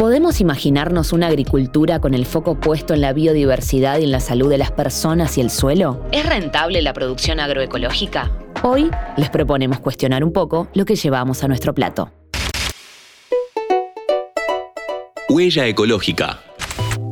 ¿Podemos imaginarnos una agricultura con el foco puesto en la biodiversidad y en la salud de las personas y el suelo? ¿Es rentable la producción agroecológica? Hoy les proponemos cuestionar un poco lo que llevamos a nuestro plato. Huella ecológica.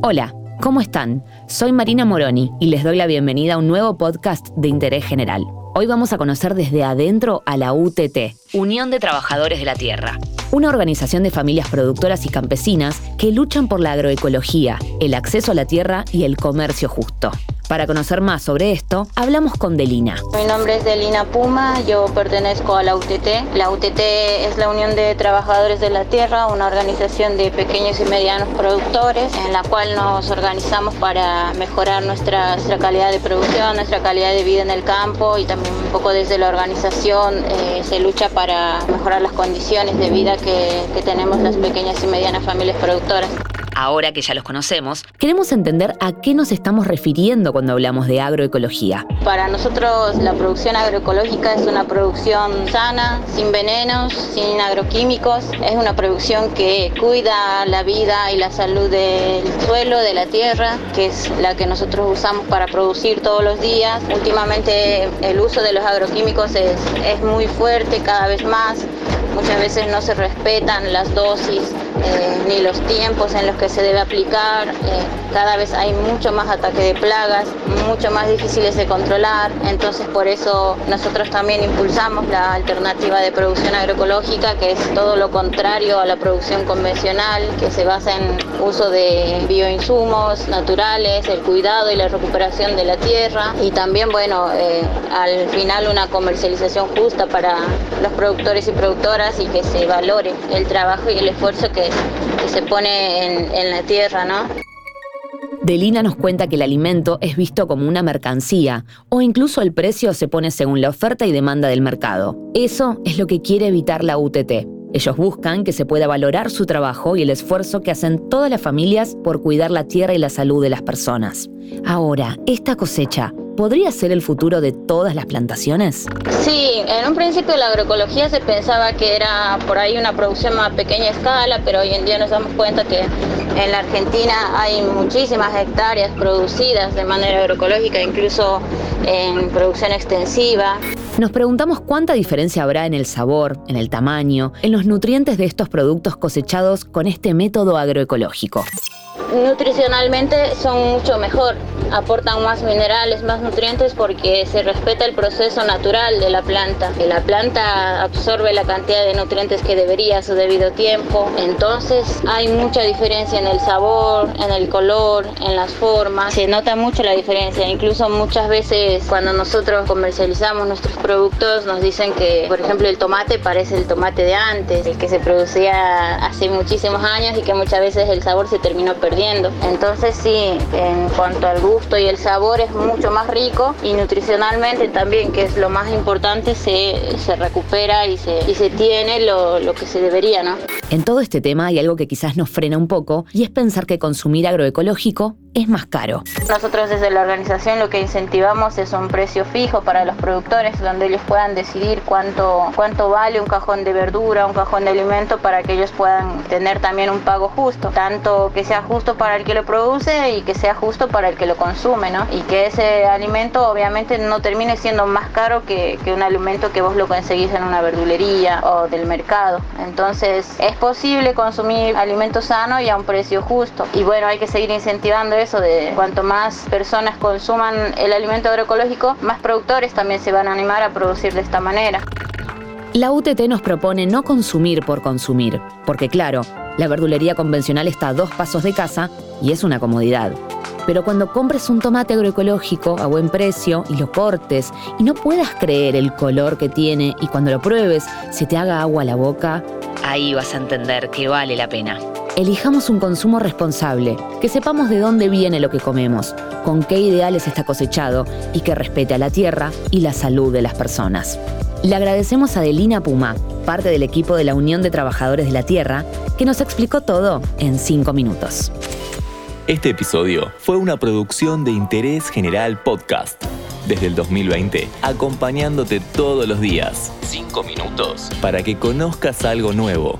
Hola, ¿cómo están? Soy Marina Moroni y les doy la bienvenida a un nuevo podcast de interés general. Hoy vamos a conocer desde adentro a la UTT, Unión de Trabajadores de la Tierra, una organización de familias productoras y campesinas que luchan por la agroecología, el acceso a la tierra y el comercio justo. Para conocer más sobre esto, hablamos con Delina. Mi nombre es Delina Puma, yo pertenezco a la UTT. La UTT es la Unión de Trabajadores de la Tierra, una organización de pequeños y medianos productores en la cual nos organizamos para mejorar nuestra, calidad de producción, nuestra calidad de vida en el campo y también un poco desde la organización eh, se lucha para mejorar las condiciones de vida que, que tenemos las pequeñas y medianas familias productoras ahora que ya los conocemos, queremos entender a qué nos estamos refiriendo cuando hablamos de agroecología. Para nosotros la producción agroecológica es una producción sana, sin venenos, sin agroquímicos. Es una producción que cuida la vida y la salud del suelo, de la tierra, que es la que nosotros usamos para producir todos los días. Últimamente el uso de los agroquímicos es, es muy fuerte cada vez más. Muchas veces no se respetan las dosis eh, ni los tiempos en los que se debe aplicar. Eh, cada vez hay mucho más ataque de plagas, mucho más difíciles de controlar. Entonces por eso nosotros también impulsamos la alternativa de producción agroecológica, que es todo lo contrario a la producción convencional, que se basa en uso de bioinsumos naturales, el cuidado y la recuperación de la tierra y también, bueno, eh, al final una comercialización justa para los productores y productoras y que se valore el trabajo y el esfuerzo que se pone en, en la tierra, ¿no? Delina nos cuenta que el alimento es visto como una mercancía o incluso el precio se pone según la oferta y demanda del mercado. Eso es lo que quiere evitar la UTT. Ellos buscan que se pueda valorar su trabajo y el esfuerzo que hacen todas las familias por cuidar la tierra y la salud de las personas. Ahora, esta cosecha podría ser el futuro de todas las plantaciones? Sí, en un principio la agroecología se pensaba que era por ahí una producción a pequeña escala, pero hoy en día nos damos cuenta que en la Argentina hay muchísimas hectáreas producidas de manera agroecológica, incluso en producción extensiva. Nos preguntamos cuánta diferencia habrá en el sabor, en el tamaño, en los nutrientes de estos productos cosechados con este método agroecológico nutricionalmente son mucho mejor, aportan más minerales, más nutrientes porque se respeta el proceso natural de la planta. La planta absorbe la cantidad de nutrientes que debería a su debido tiempo. Entonces hay mucha diferencia en el sabor, en el color, en las formas. Se nota mucho la diferencia. Incluso muchas veces cuando nosotros comercializamos nuestros productos nos dicen que, por ejemplo, el tomate parece el tomate de antes, el que se producía hace muchísimos años y que muchas veces el sabor se terminó perdiendo entonces sí, en cuanto al gusto y el sabor es mucho más rico y nutricionalmente también, que es lo más importante, se, se recupera y se, y se tiene lo, lo que se debería, ¿no? En todo este tema hay algo que quizás nos frena un poco y es pensar que consumir agroecológico es más caro. Nosotros desde la organización lo que incentivamos es un precio fijo para los productores donde ellos puedan decidir cuánto, cuánto vale un cajón de verdura, un cajón de alimento para que ellos puedan tener también un pago justo, tanto que sea justo para el que lo produce y que sea justo para el que lo consume, ¿no? Y que ese alimento obviamente no termine siendo más caro que, que un alimento que vos lo conseguís en una verdulería o del mercado. Entonces es posible consumir alimento sano y a un precio justo. Y bueno, hay que seguir incentivando eso de cuanto más personas consuman el alimento agroecológico, más productores también se van a animar a producir de esta manera. La UTT nos propone no consumir por consumir, porque claro, la verdulería convencional está a dos pasos de casa y es una comodidad. Pero cuando compres un tomate agroecológico a buen precio y lo cortes y no puedas creer el color que tiene y cuando lo pruebes se te haga agua a la boca, ahí vas a entender que vale la pena. Elijamos un consumo responsable, que sepamos de dónde viene lo que comemos, con qué ideales está cosechado y que respete a la tierra y la salud de las personas. Le agradecemos a Delina Puma, parte del equipo de la Unión de Trabajadores de la Tierra, que nos explicó todo en cinco minutos. Este episodio fue una producción de Interés General Podcast. Desde el 2020, acompañándote todos los días. Cinco minutos. Para que conozcas algo nuevo.